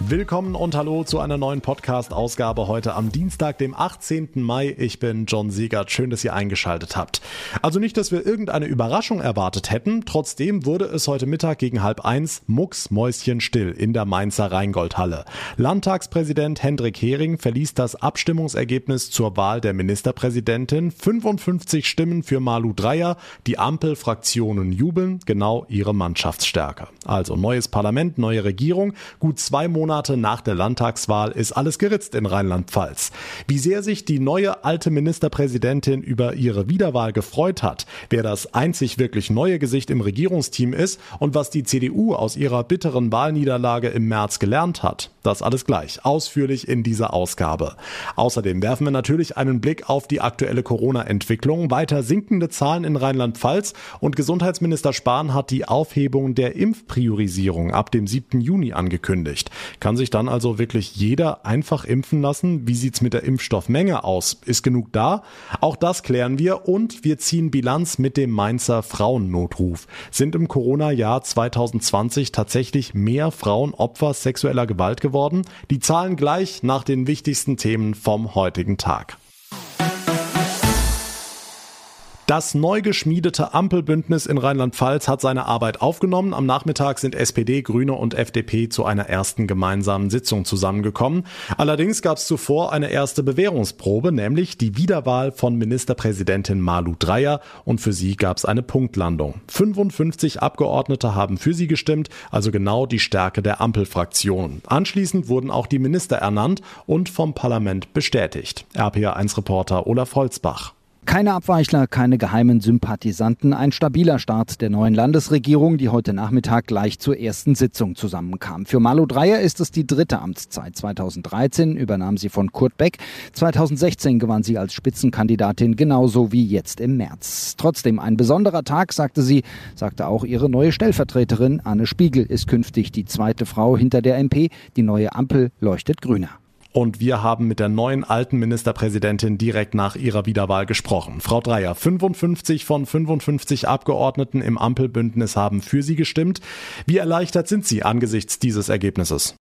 Willkommen und hallo zu einer neuen Podcast-Ausgabe heute am Dienstag, dem 18. Mai. Ich bin John Siegert. Schön, dass ihr eingeschaltet habt. Also nicht, dass wir irgendeine Überraschung erwartet hätten. Trotzdem wurde es heute Mittag gegen halb eins mucksmäuschenstill in der Mainzer Rheingoldhalle. Landtagspräsident Hendrik Hering verließ das Abstimmungsergebnis zur Wahl der Ministerpräsidentin. 55 Stimmen für Malu Dreyer. Die Ampelfraktionen jubeln. Genau ihre Mannschaftsstärke. Also neues Parlament, neue Regierung. Gut zwei Monate Monate nach der Landtagswahl ist alles geritzt in Rheinland-Pfalz. Wie sehr sich die neue alte Ministerpräsidentin über ihre Wiederwahl gefreut hat, wer das einzig wirklich neue Gesicht im Regierungsteam ist und was die CDU aus ihrer bitteren Wahlniederlage im März gelernt hat, das alles gleich ausführlich in dieser Ausgabe. Außerdem werfen wir natürlich einen Blick auf die aktuelle Corona-Entwicklung, weiter sinkende Zahlen in Rheinland-Pfalz und Gesundheitsminister Spahn hat die Aufhebung der Impfpriorisierung ab dem 7. Juni angekündigt. Kann sich dann also wirklich jeder einfach impfen lassen? Wie sieht's mit der Impfstoffmenge aus? Ist genug da? Auch das klären wir und wir ziehen Bilanz mit dem Mainzer Frauennotruf. Sind im Corona-Jahr 2020 tatsächlich mehr Frauen Opfer sexueller Gewalt geworden? Die Zahlen gleich nach den wichtigsten Themen vom heutigen Tag. Das neu geschmiedete Ampelbündnis in Rheinland-Pfalz hat seine Arbeit aufgenommen. Am Nachmittag sind SPD, Grüne und FDP zu einer ersten gemeinsamen Sitzung zusammengekommen. Allerdings gab es zuvor eine erste Bewährungsprobe, nämlich die Wiederwahl von Ministerpräsidentin Malu Dreyer und für sie gab es eine Punktlandung. 55 Abgeordnete haben für sie gestimmt, also genau die Stärke der Ampelfraktion. Anschließend wurden auch die Minister ernannt und vom Parlament bestätigt. RPA1-Reporter Olaf Holzbach. Keine Abweichler, keine geheimen Sympathisanten, ein stabiler Start der neuen Landesregierung, die heute Nachmittag gleich zur ersten Sitzung zusammenkam. Für Malu Dreyer ist es die dritte Amtszeit. 2013 übernahm sie von Kurt Beck, 2016 gewann sie als Spitzenkandidatin genauso wie jetzt im März. Trotzdem ein besonderer Tag, sagte sie, sagte auch ihre neue Stellvertreterin Anne Spiegel ist künftig die zweite Frau hinter der MP. Die neue Ampel leuchtet grüner. Und wir haben mit der neuen alten Ministerpräsidentin direkt nach ihrer Wiederwahl gesprochen. Frau Dreier, 55 von 55 Abgeordneten im Ampelbündnis haben für sie gestimmt. Wie erleichtert sind Sie angesichts dieses Ergebnisses?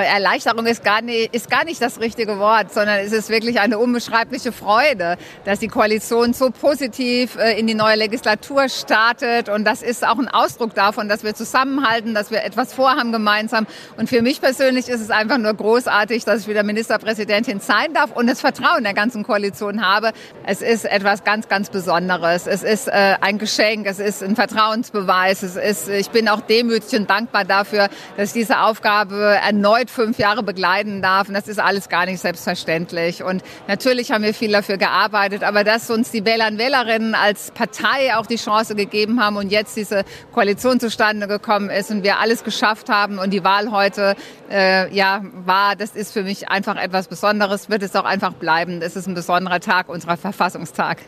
Erleichterung ist gar, nicht, ist gar nicht das richtige Wort, sondern es ist wirklich eine unbeschreibliche Freude, dass die Koalition so positiv äh, in die neue Legislatur startet. Und das ist auch ein Ausdruck davon, dass wir zusammenhalten, dass wir etwas vorhaben gemeinsam. Und für mich persönlich ist es einfach nur großartig, dass ich wieder Ministerpräsidentin sein darf und das Vertrauen der ganzen Koalition habe. Es ist etwas ganz, ganz Besonderes. Es ist äh, ein Geschenk, es ist ein Vertrauensbeweis. Es ist, ich bin auch demütig und dankbar dafür, dass ich diese Aufgabe erneut erneut fünf Jahre begleiten darf. Und das ist alles gar nicht selbstverständlich. Und natürlich haben wir viel dafür gearbeitet, aber dass uns die Wähler und Wählerinnen als Partei auch die Chance gegeben haben und jetzt diese Koalition zustande gekommen ist und wir alles geschafft haben und die Wahl heute äh, ja war, das ist für mich einfach etwas Besonderes, wird es auch einfach bleiben. Es ist ein besonderer Tag, unserer Verfassungstag.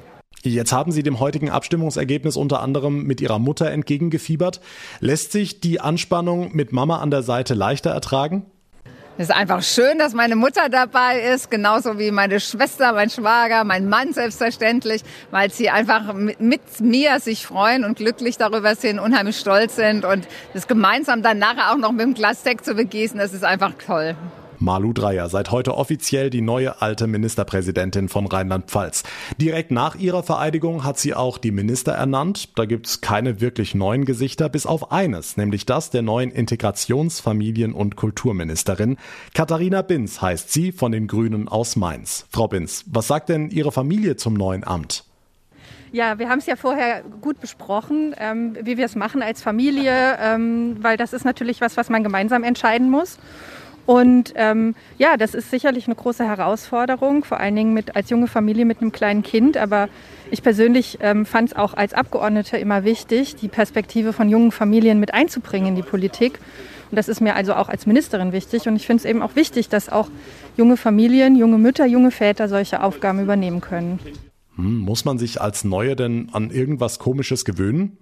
Jetzt haben Sie dem heutigen Abstimmungsergebnis unter anderem mit Ihrer Mutter entgegengefiebert. Lässt sich die Anspannung mit Mama an der Seite leichter ertragen? Es ist einfach schön, dass meine Mutter dabei ist, genauso wie meine Schwester, mein Schwager, mein Mann selbstverständlich, weil sie einfach mit mir sich freuen und glücklich darüber sind, unheimlich stolz sind und das gemeinsam dann nachher auch noch mit einem Glas Sekt zu begießen, das ist einfach toll. Malu Dreyer, seit heute offiziell die neue alte Ministerpräsidentin von Rheinland-Pfalz. Direkt nach ihrer Vereidigung hat sie auch die Minister ernannt. Da gibt's keine wirklich neuen Gesichter, bis auf eines, nämlich das der neuen Integrations-, Familien- und Kulturministerin. Katharina Binz heißt sie von den Grünen aus Mainz. Frau Binz, was sagt denn Ihre Familie zum neuen Amt? Ja, wir haben es ja vorher gut besprochen, ähm, wie wir es machen als Familie, ähm, weil das ist natürlich was, was man gemeinsam entscheiden muss. Und ähm, ja, das ist sicherlich eine große Herausforderung, vor allen Dingen mit, als junge Familie mit einem kleinen Kind. Aber ich persönlich ähm, fand es auch als Abgeordnete immer wichtig, die Perspektive von jungen Familien mit einzubringen in die Politik. Und das ist mir also auch als Ministerin wichtig. Und ich finde es eben auch wichtig, dass auch junge Familien, junge Mütter, junge Väter solche Aufgaben übernehmen können. Hm, muss man sich als Neue denn an irgendwas Komisches gewöhnen?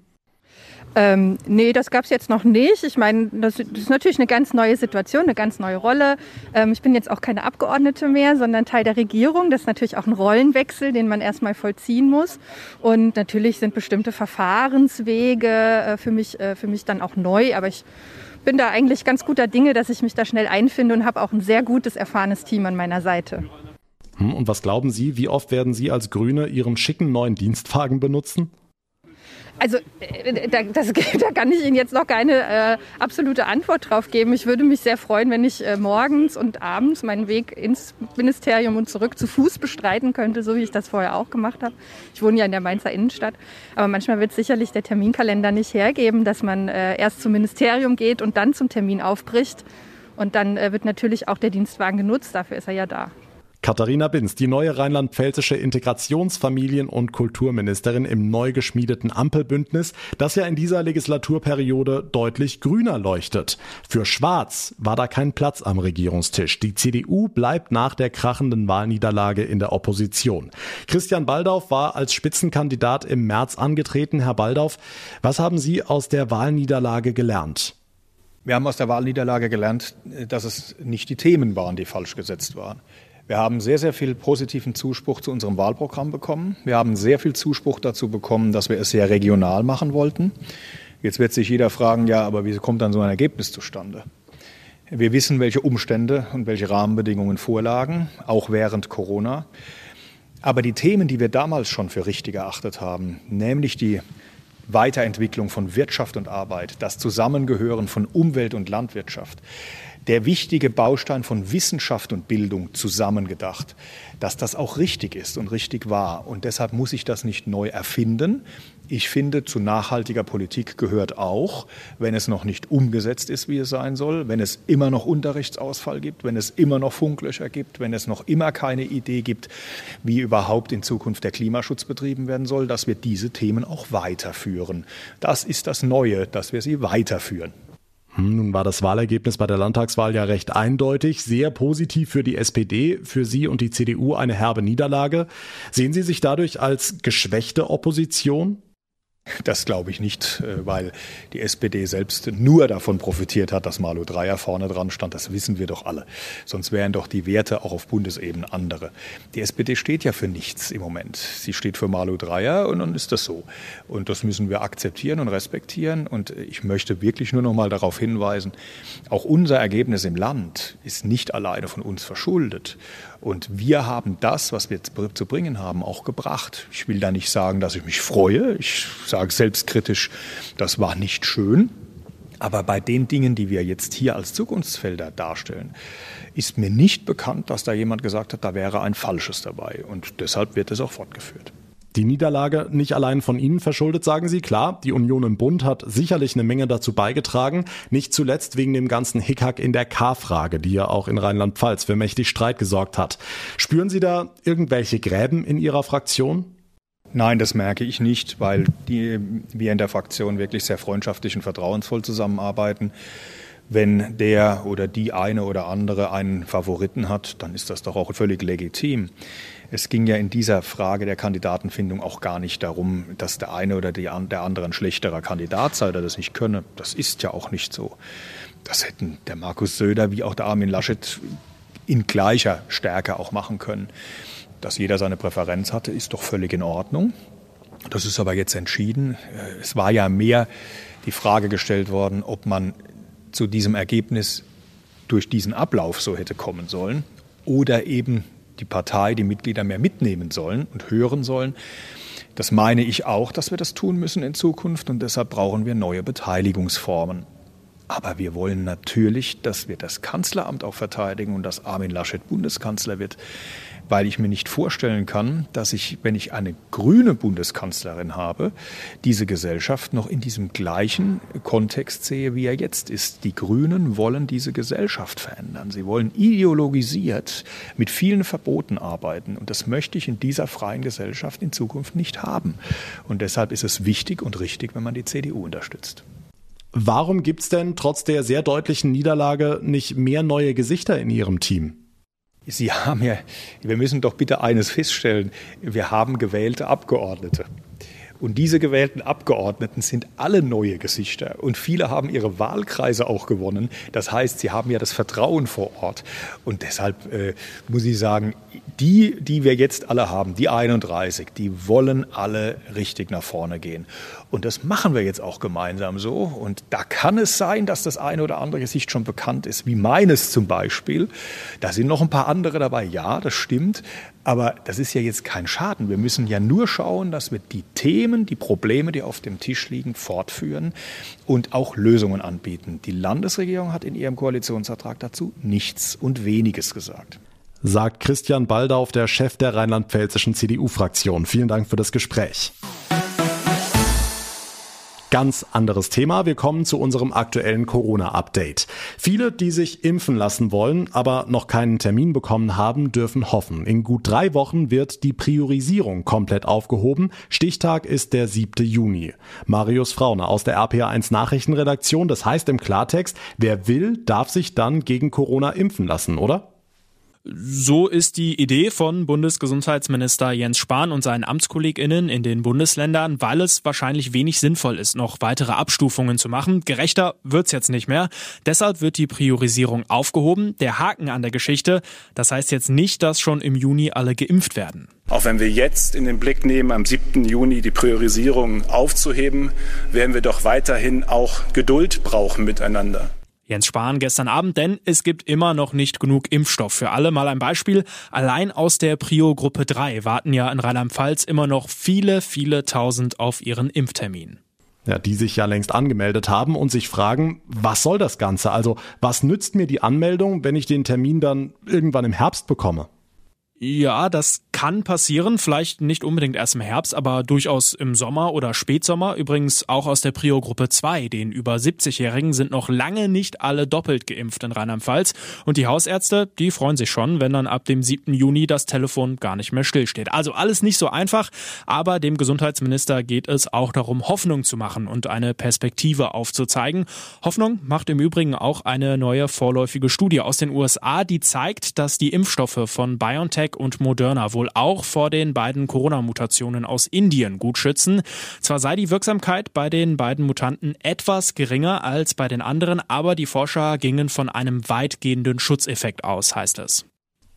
Ähm, nee, das gab es jetzt noch nicht. Ich meine, das, das, ist natürlich eine ganz neue Situation, eine ganz neue Rolle. Ähm, ich bin jetzt auch keine Abgeordnete mehr, sondern Teil der Regierung. Das ist natürlich auch ein Rollenwechsel, den man erstmal vollziehen muss. Und natürlich sind bestimmte Verfahrenswege äh, für, mich, äh, für mich dann auch neu. Aber ich bin da eigentlich ganz guter Dinge, dass ich mich da schnell einfinde und habe auch ein sehr gutes, erfahrenes Team an meiner Seite. Hm, und was glauben Sie, wie oft werden Sie als Grüne Ihren schicken neuen Dienstwagen benutzen? Also äh, da, das, da kann ich Ihnen jetzt noch keine äh, absolute Antwort drauf geben. Ich würde mich sehr freuen, wenn ich äh, morgens und abends meinen Weg ins Ministerium und zurück zu Fuß bestreiten könnte, so wie ich das vorher auch gemacht habe. Ich wohne ja in der Mainzer Innenstadt. Aber manchmal wird sicherlich der Terminkalender nicht hergeben, dass man äh, erst zum Ministerium geht und dann zum Termin aufbricht. Und dann äh, wird natürlich auch der Dienstwagen genutzt. Dafür ist er ja da. Katharina Binz, die neue rheinland-pfälzische Integrations-, Familien- und Kulturministerin im neu geschmiedeten Ampelbündnis, das ja in dieser Legislaturperiode deutlich grüner leuchtet. Für Schwarz war da kein Platz am Regierungstisch. Die CDU bleibt nach der krachenden Wahlniederlage in der Opposition. Christian Baldauf war als Spitzenkandidat im März angetreten. Herr Baldauf, was haben Sie aus der Wahlniederlage gelernt? Wir haben aus der Wahlniederlage gelernt, dass es nicht die Themen waren, die falsch gesetzt waren. Wir haben sehr, sehr viel positiven Zuspruch zu unserem Wahlprogramm bekommen. Wir haben sehr viel Zuspruch dazu bekommen, dass wir es sehr regional machen wollten. Jetzt wird sich jeder fragen, ja, aber wie kommt dann so ein Ergebnis zustande? Wir wissen, welche Umstände und welche Rahmenbedingungen vorlagen, auch während Corona. Aber die Themen, die wir damals schon für richtig erachtet haben, nämlich die Weiterentwicklung von Wirtschaft und Arbeit, das Zusammengehören von Umwelt und Landwirtschaft, der wichtige Baustein von Wissenschaft und Bildung zusammengedacht, dass das auch richtig ist und richtig war. Und deshalb muss ich das nicht neu erfinden. Ich finde, zu nachhaltiger Politik gehört auch, wenn es noch nicht umgesetzt ist, wie es sein soll, wenn es immer noch Unterrichtsausfall gibt, wenn es immer noch Funklöcher gibt, wenn es noch immer keine Idee gibt, wie überhaupt in Zukunft der Klimaschutz betrieben werden soll, dass wir diese Themen auch weiterführen. Das ist das Neue, dass wir sie weiterführen. Hm, nun war das Wahlergebnis bei der Landtagswahl ja recht eindeutig, sehr positiv für die SPD, für Sie und die CDU eine herbe Niederlage. Sehen Sie sich dadurch als geschwächte Opposition? Das glaube ich nicht, äh, weil die SPD selbst nur davon profitiert hat, dass Malu Dreyer vorne dran stand. Das wissen wir doch alle. Sonst wären doch die Werte auch auf Bundesebene andere. Die SPD steht ja für nichts im Moment. Sie steht für Malu Dreyer und dann ist das so. Und das müssen wir akzeptieren und respektieren. Und ich möchte wirklich nur noch mal darauf hinweisen, auch unser Ergebnis im Land ist nicht alleine von uns verschuldet. Und wir haben das, was wir zu bringen haben, auch gebracht. Ich will da nicht sagen, dass ich mich freue. Ich sage selbstkritisch, das war nicht schön. Aber bei den Dingen, die wir jetzt hier als Zukunftsfelder darstellen, ist mir nicht bekannt, dass da jemand gesagt hat, da wäre ein Falsches dabei. Und deshalb wird es auch fortgeführt. Die Niederlage nicht allein von Ihnen verschuldet, sagen Sie. Klar, die Union im Bund hat sicherlich eine Menge dazu beigetragen. Nicht zuletzt wegen dem ganzen Hickhack in der K-Frage, die ja auch in Rheinland-Pfalz für mächtig Streit gesorgt hat. Spüren Sie da irgendwelche Gräben in Ihrer Fraktion? Nein, das merke ich nicht, weil die, wir in der Fraktion wirklich sehr freundschaftlich und vertrauensvoll zusammenarbeiten. Wenn der oder die eine oder andere einen Favoriten hat, dann ist das doch auch völlig legitim. Es ging ja in dieser Frage der Kandidatenfindung auch gar nicht darum, dass der eine oder die, der andere ein schlechterer Kandidat sei oder das nicht könne. Das ist ja auch nicht so. Das hätten der Markus Söder wie auch der Armin Laschet in gleicher Stärke auch machen können. Dass jeder seine Präferenz hatte, ist doch völlig in Ordnung. Das ist aber jetzt entschieden. Es war ja mehr die Frage gestellt worden, ob man zu diesem Ergebnis durch diesen Ablauf so hätte kommen sollen oder eben die Partei, die Mitglieder mehr mitnehmen sollen und hören sollen. Das meine ich auch, dass wir das tun müssen in Zukunft und deshalb brauchen wir neue Beteiligungsformen. Aber wir wollen natürlich, dass wir das Kanzleramt auch verteidigen und dass Armin Laschet Bundeskanzler wird weil ich mir nicht vorstellen kann, dass ich, wenn ich eine grüne Bundeskanzlerin habe, diese Gesellschaft noch in diesem gleichen Kontext sehe, wie er jetzt ist. Die Grünen wollen diese Gesellschaft verändern. Sie wollen ideologisiert mit vielen Verboten arbeiten. Und das möchte ich in dieser freien Gesellschaft in Zukunft nicht haben. Und deshalb ist es wichtig und richtig, wenn man die CDU unterstützt. Warum gibt es denn trotz der sehr deutlichen Niederlage nicht mehr neue Gesichter in Ihrem Team? Sie haben ja, wir müssen doch bitte eines feststellen, wir haben gewählte Abgeordnete. Und diese gewählten Abgeordneten sind alle neue Gesichter und viele haben ihre Wahlkreise auch gewonnen. Das heißt, sie haben ja das Vertrauen vor Ort. Und deshalb äh, muss ich sagen, die, die wir jetzt alle haben, die 31, die wollen alle richtig nach vorne gehen. Und das machen wir jetzt auch gemeinsam so. Und da kann es sein, dass das eine oder andere Gesicht schon bekannt ist, wie meines zum Beispiel. Da sind noch ein paar andere dabei. Ja, das stimmt. Aber das ist ja jetzt kein Schaden. Wir müssen ja nur schauen, dass wir die Themen, die Probleme, die auf dem Tisch liegen, fortführen und auch Lösungen anbieten. Die Landesregierung hat in ihrem Koalitionsvertrag dazu nichts und weniges gesagt sagt Christian Baldauf, der Chef der rheinland-pfälzischen CDU-Fraktion. Vielen Dank für das Gespräch. Ganz anderes Thema. Wir kommen zu unserem aktuellen Corona-Update. Viele, die sich impfen lassen wollen, aber noch keinen Termin bekommen haben, dürfen hoffen. In gut drei Wochen wird die Priorisierung komplett aufgehoben. Stichtag ist der 7. Juni. Marius Frauner aus der RPA1 Nachrichtenredaktion. Das heißt im Klartext, wer will, darf sich dann gegen Corona impfen lassen, oder? So ist die Idee von Bundesgesundheitsminister Jens Spahn und seinen AmtskollegInnen in den Bundesländern, weil es wahrscheinlich wenig sinnvoll ist, noch weitere Abstufungen zu machen. Gerechter wird's jetzt nicht mehr. Deshalb wird die Priorisierung aufgehoben. Der Haken an der Geschichte, das heißt jetzt nicht, dass schon im Juni alle geimpft werden. Auch wenn wir jetzt in den Blick nehmen, am 7. Juni die Priorisierung aufzuheben, werden wir doch weiterhin auch Geduld brauchen miteinander. Jens Spahn gestern Abend, denn es gibt immer noch nicht genug Impfstoff für alle. Mal ein Beispiel. Allein aus der Prio-Gruppe 3 warten ja in Rheinland-Pfalz immer noch viele, viele tausend auf ihren Impftermin. Ja, die sich ja längst angemeldet haben und sich fragen, was soll das Ganze? Also, was nützt mir die Anmeldung, wenn ich den Termin dann irgendwann im Herbst bekomme? Ja, das kann passieren, vielleicht nicht unbedingt erst im Herbst, aber durchaus im Sommer oder Spätsommer. Übrigens auch aus der Prio-Gruppe 2, den über 70-Jährigen sind noch lange nicht alle doppelt geimpft in Rheinland-Pfalz. Und die Hausärzte, die freuen sich schon, wenn dann ab dem 7. Juni das Telefon gar nicht mehr stillsteht. Also alles nicht so einfach, aber dem Gesundheitsminister geht es auch darum, Hoffnung zu machen und eine Perspektive aufzuzeigen. Hoffnung macht im Übrigen auch eine neue vorläufige Studie aus den USA, die zeigt, dass die Impfstoffe von BioNTech BioNTech und Moderna wohl auch vor den beiden Corona-Mutationen aus Indien gut schützen. Zwar sei die Wirksamkeit bei den beiden Mutanten etwas geringer als bei den anderen, aber die Forscher gingen von einem weitgehenden Schutzeffekt aus, heißt es.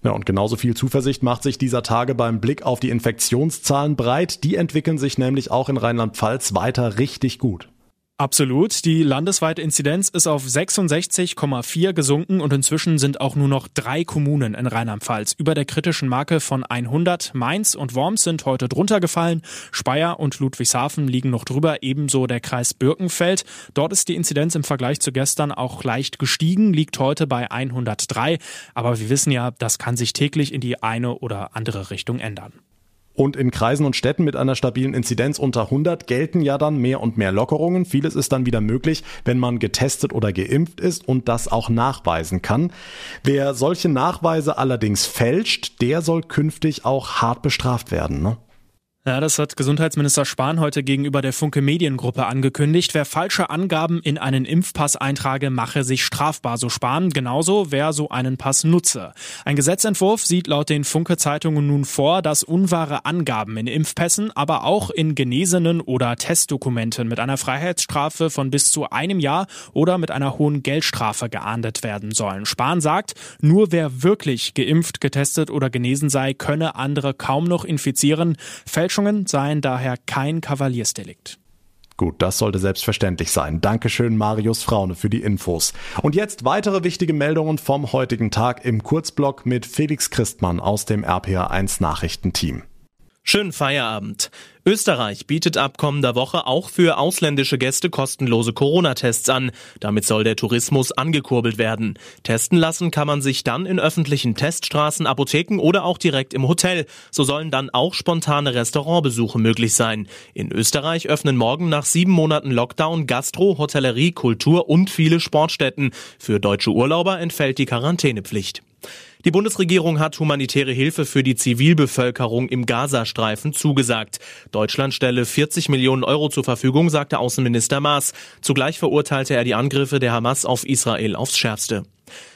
Ja, und genauso viel Zuversicht macht sich dieser Tage beim Blick auf die Infektionszahlen breit. Die entwickeln sich nämlich auch in Rheinland-Pfalz weiter richtig gut. Absolut. Die landesweite Inzidenz ist auf 66,4 gesunken und inzwischen sind auch nur noch drei Kommunen in Rheinland-Pfalz über der kritischen Marke von 100. Mainz und Worms sind heute drunter gefallen. Speyer und Ludwigshafen liegen noch drüber, ebenso der Kreis Birkenfeld. Dort ist die Inzidenz im Vergleich zu gestern auch leicht gestiegen, liegt heute bei 103. Aber wir wissen ja, das kann sich täglich in die eine oder andere Richtung ändern. Und in Kreisen und Städten mit einer stabilen Inzidenz unter 100 gelten ja dann mehr und mehr Lockerungen. Vieles ist dann wieder möglich, wenn man getestet oder geimpft ist und das auch nachweisen kann. Wer solche Nachweise allerdings fälscht, der soll künftig auch hart bestraft werden. Ne? Ja, das hat Gesundheitsminister Spahn heute gegenüber der Funke Mediengruppe angekündigt. Wer falsche Angaben in einen Impfpass eintrage, mache sich strafbar, so Spahn. Genauso, wer so einen Pass nutze. Ein Gesetzentwurf sieht laut den Funke Zeitungen nun vor, dass unwahre Angaben in Impfpässen, aber auch in genesenen oder Testdokumenten mit einer Freiheitsstrafe von bis zu einem Jahr oder mit einer hohen Geldstrafe geahndet werden sollen. Spahn sagt, nur wer wirklich geimpft, getestet oder genesen sei, könne andere kaum noch infizieren. Fälsch Fälschungen seien daher kein Kavaliersdelikt. Gut, das sollte selbstverständlich sein. Dankeschön, Marius Fraune, für die Infos. Und jetzt weitere wichtige Meldungen vom heutigen Tag im Kurzblock mit Felix Christmann aus dem RPA1 Nachrichtenteam. Schönen Feierabend. Österreich bietet ab kommender Woche auch für ausländische Gäste kostenlose Corona-Tests an. Damit soll der Tourismus angekurbelt werden. Testen lassen kann man sich dann in öffentlichen Teststraßen, Apotheken oder auch direkt im Hotel. So sollen dann auch spontane Restaurantbesuche möglich sein. In Österreich öffnen morgen nach sieben Monaten Lockdown Gastro, Hotellerie, Kultur und viele Sportstätten. Für deutsche Urlauber entfällt die Quarantänepflicht. Die Bundesregierung hat humanitäre Hilfe für die Zivilbevölkerung im Gazastreifen zugesagt. Deutschland stelle 40 Millionen Euro zur Verfügung, sagte Außenminister Maas. Zugleich verurteilte er die Angriffe der Hamas auf Israel aufs Schärfste.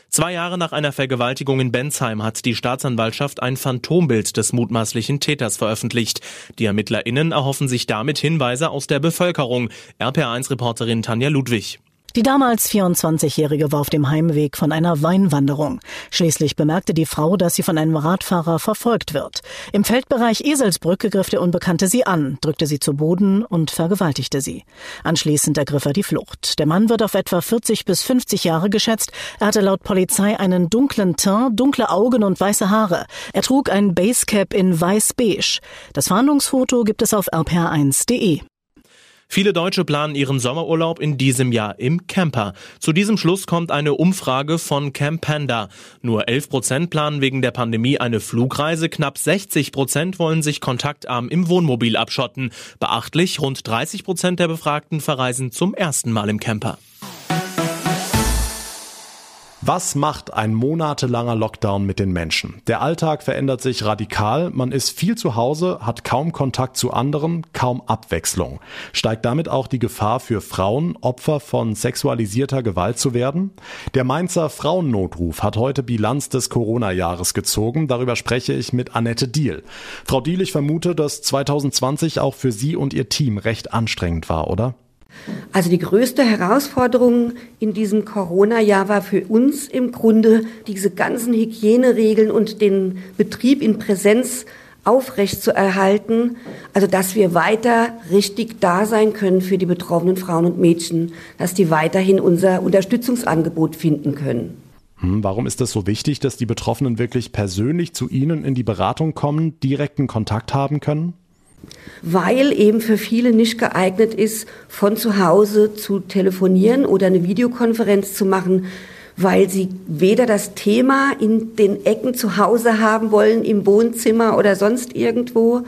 Zwei Jahre nach einer Vergewaltigung in Bensheim hat die Staatsanwaltschaft ein Phantombild des mutmaßlichen Täters veröffentlicht. Die ErmittlerInnen erhoffen sich damit Hinweise aus der Bevölkerung. RPA1-Reporterin Tanja Ludwig. Die damals 24-Jährige war auf dem Heimweg von einer Weinwanderung. Schließlich bemerkte die Frau, dass sie von einem Radfahrer verfolgt wird. Im Feldbereich Eselsbrücke griff der Unbekannte sie an, drückte sie zu Boden und vergewaltigte sie. Anschließend ergriff er die Flucht. Der Mann wird auf etwa 40 bis 50 Jahre geschätzt. Er hatte laut Polizei einen dunklen Teint, dunkle Augen und weiße Haare. Er trug ein Basecap in weiß-beige. Das Fahndungsfoto gibt es auf rpr1.de. Viele Deutsche planen ihren Sommerurlaub in diesem Jahr im Camper. Zu diesem Schluss kommt eine Umfrage von Camp Panda. Nur 11 Prozent planen wegen der Pandemie eine Flugreise, knapp 60 Prozent wollen sich kontaktarm im Wohnmobil abschotten. Beachtlich, rund 30 Prozent der Befragten verreisen zum ersten Mal im Camper. Was macht ein monatelanger Lockdown mit den Menschen? Der Alltag verändert sich radikal, man ist viel zu Hause, hat kaum Kontakt zu anderen, kaum Abwechslung. Steigt damit auch die Gefahr für Frauen, Opfer von sexualisierter Gewalt zu werden? Der Mainzer Frauennotruf hat heute Bilanz des Corona-Jahres gezogen. Darüber spreche ich mit Annette Diel. Frau Diel, ich vermute, dass 2020 auch für Sie und Ihr Team recht anstrengend war, oder? Also die größte Herausforderung in diesem Corona-Jahr war für uns im Grunde, diese ganzen Hygieneregeln und den Betrieb in Präsenz aufrecht zu erhalten, also dass wir weiter richtig da sein können für die betroffenen Frauen und Mädchen, dass die weiterhin unser Unterstützungsangebot finden können. Hm, warum ist es so wichtig, dass die Betroffenen wirklich persönlich zu Ihnen in die Beratung kommen, direkten Kontakt haben können? Weil eben für viele nicht geeignet ist, von zu Hause zu telefonieren oder eine Videokonferenz zu machen, weil sie weder das Thema in den Ecken zu Hause haben wollen, im Wohnzimmer oder sonst irgendwo,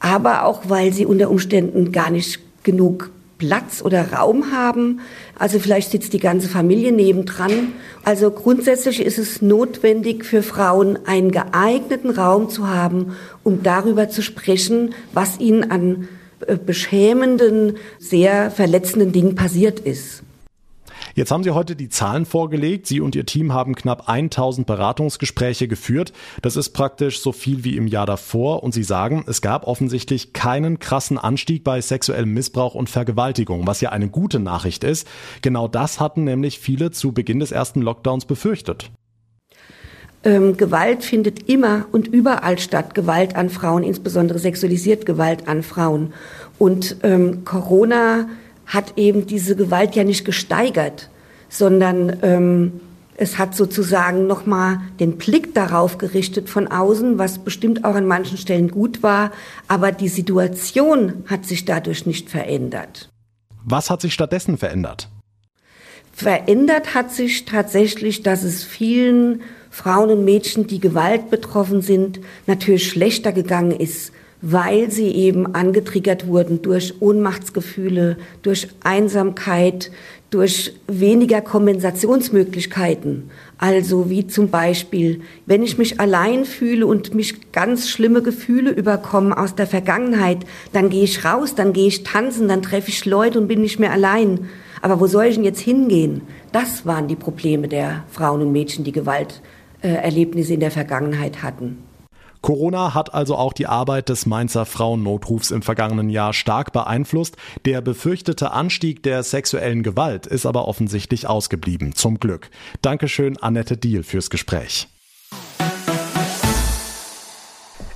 aber auch weil sie unter Umständen gar nicht genug Platz oder Raum haben. Also vielleicht sitzt die ganze Familie nebendran. Also grundsätzlich ist es notwendig für Frauen, einen geeigneten Raum zu haben, um darüber zu sprechen, was ihnen an äh, beschämenden, sehr verletzenden Dingen passiert ist. Jetzt haben Sie heute die Zahlen vorgelegt. Sie und Ihr Team haben knapp 1000 Beratungsgespräche geführt. Das ist praktisch so viel wie im Jahr davor. Und Sie sagen, es gab offensichtlich keinen krassen Anstieg bei sexuellem Missbrauch und Vergewaltigung, was ja eine gute Nachricht ist. Genau das hatten nämlich viele zu Beginn des ersten Lockdowns befürchtet. Ähm, Gewalt findet immer und überall statt. Gewalt an Frauen, insbesondere sexualisiert Gewalt an Frauen. Und ähm, Corona hat eben diese Gewalt ja nicht gesteigert, sondern ähm, es hat sozusagen nochmal den Blick darauf gerichtet von außen, was bestimmt auch an manchen Stellen gut war, aber die Situation hat sich dadurch nicht verändert. Was hat sich stattdessen verändert? Verändert hat sich tatsächlich, dass es vielen Frauen und Mädchen, die Gewalt betroffen sind, natürlich schlechter gegangen ist weil sie eben angetriggert wurden durch Ohnmachtsgefühle, durch Einsamkeit, durch weniger Kompensationsmöglichkeiten. Also wie zum Beispiel, wenn ich mich allein fühle und mich ganz schlimme Gefühle überkommen aus der Vergangenheit, dann gehe ich raus, dann gehe ich tanzen, dann treffe ich Leute und bin nicht mehr allein. Aber wo soll ich denn jetzt hingehen? Das waren die Probleme der Frauen und Mädchen, die Gewalterlebnisse in der Vergangenheit hatten. Corona hat also auch die Arbeit des Mainzer Frauennotrufs im vergangenen Jahr stark beeinflusst. Der befürchtete Anstieg der sexuellen Gewalt ist aber offensichtlich ausgeblieben. Zum Glück. Dankeschön, Annette Diel, fürs Gespräch.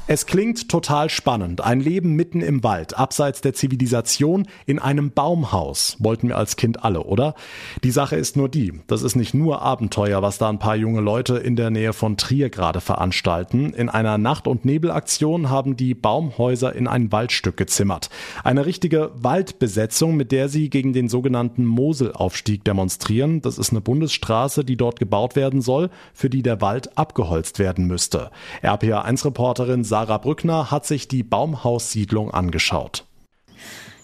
Es klingt total spannend. Ein Leben mitten im Wald, abseits der Zivilisation, in einem Baumhaus. Wollten wir als Kind alle, oder? Die Sache ist nur die, das ist nicht nur Abenteuer, was da ein paar junge Leute in der Nähe von Trier gerade veranstalten. In einer Nacht- und Nebelaktion haben die Baumhäuser in ein Waldstück gezimmert. Eine richtige Waldbesetzung, mit der sie gegen den sogenannten Moselaufstieg demonstrieren. Das ist eine Bundesstraße, die dort gebaut werden soll, für die der Wald abgeholzt werden müsste. RPA1-Reporterin Sarah Brückner hat sich die Baumhaussiedlung angeschaut.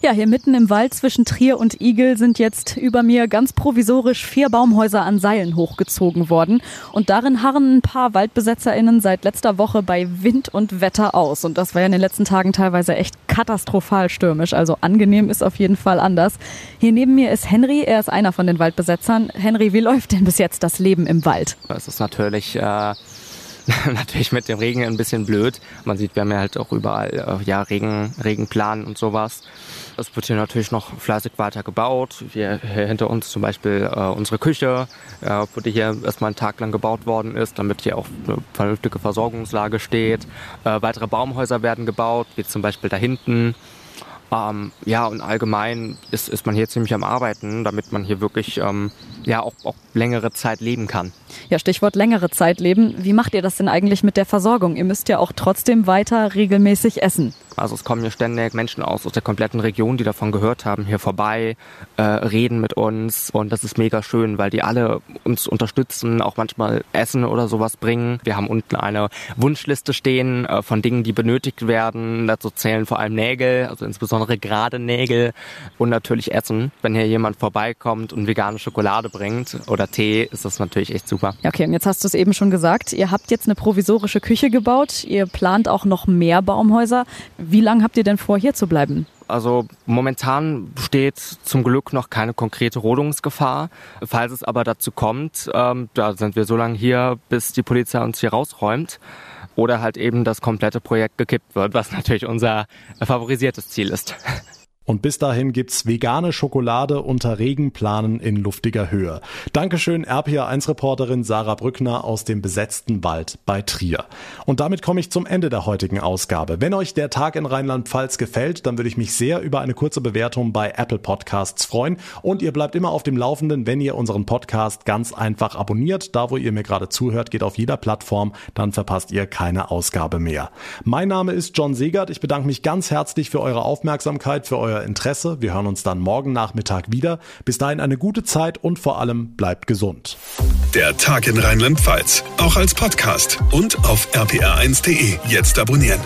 Ja, hier mitten im Wald zwischen Trier und Igel sind jetzt über mir ganz provisorisch vier Baumhäuser an Seilen hochgezogen worden. Und darin harren ein paar WaldbesetzerInnen seit letzter Woche bei Wind und Wetter aus. Und das war ja in den letzten Tagen teilweise echt katastrophal stürmisch. Also angenehm ist auf jeden Fall anders. Hier neben mir ist Henry. Er ist einer von den Waldbesetzern. Henry, wie läuft denn bis jetzt das Leben im Wald? Es ist natürlich äh natürlich mit dem Regen ein bisschen blöd. Man sieht, wir haben ja halt auch überall äh, ja, Regen, Regenplan und sowas. Es wird hier natürlich noch fleißig weiter gebaut. Wir, hier hinter uns zum Beispiel äh, unsere Küche, äh, wurde hier erstmal einen Tag lang gebaut worden ist, damit hier auch eine vernünftige Versorgungslage steht. Äh, weitere Baumhäuser werden gebaut, wie zum Beispiel da hinten. Ähm, ja, und allgemein ist, ist man hier ziemlich am Arbeiten, damit man hier wirklich ähm, ja auch, auch längere Zeit leben kann. Ja, Stichwort längere Zeit leben. Wie macht ihr das denn eigentlich mit der Versorgung? Ihr müsst ja auch trotzdem weiter regelmäßig essen. Also es kommen hier ständig Menschen aus, aus der kompletten Region, die davon gehört haben, hier vorbei, äh, reden mit uns und das ist mega schön, weil die alle uns unterstützen, auch manchmal Essen oder sowas bringen. Wir haben unten eine Wunschliste stehen äh, von Dingen, die benötigt werden. Dazu zählen vor allem Nägel, also insbesondere gerade Nägel und natürlich Essen. Wenn hier jemand vorbeikommt und vegane Schokolade bringt oder Tee, ist das natürlich echt super. Okay, und jetzt hast du es eben schon gesagt, ihr habt jetzt eine provisorische Küche gebaut, ihr plant auch noch mehr Baumhäuser. Wie lange habt ihr denn vor, hier zu bleiben? Also momentan besteht zum Glück noch keine konkrete Rodungsgefahr. Falls es aber dazu kommt, ähm, da sind wir so lange hier, bis die Polizei uns hier rausräumt. Oder halt eben das komplette Projekt gekippt wird, was natürlich unser favorisiertes Ziel ist. Und bis dahin gibt's vegane Schokolade unter Regenplanen in luftiger Höhe. Dankeschön RPA1-Reporterin Sarah Brückner aus dem besetzten Wald bei Trier. Und damit komme ich zum Ende der heutigen Ausgabe. Wenn euch der Tag in Rheinland-Pfalz gefällt, dann würde ich mich sehr über eine kurze Bewertung bei Apple Podcasts freuen. Und ihr bleibt immer auf dem Laufenden, wenn ihr unseren Podcast ganz einfach abonniert. Da, wo ihr mir gerade zuhört, geht auf jeder Plattform, dann verpasst ihr keine Ausgabe mehr. Mein Name ist John Segert. Ich bedanke mich ganz herzlich für eure Aufmerksamkeit, für euer Interesse. Wir hören uns dann morgen Nachmittag wieder. Bis dahin eine gute Zeit und vor allem bleibt gesund. Der Tag in Rheinland-Pfalz, auch als Podcast und auf rpr1.de. Jetzt abonnieren.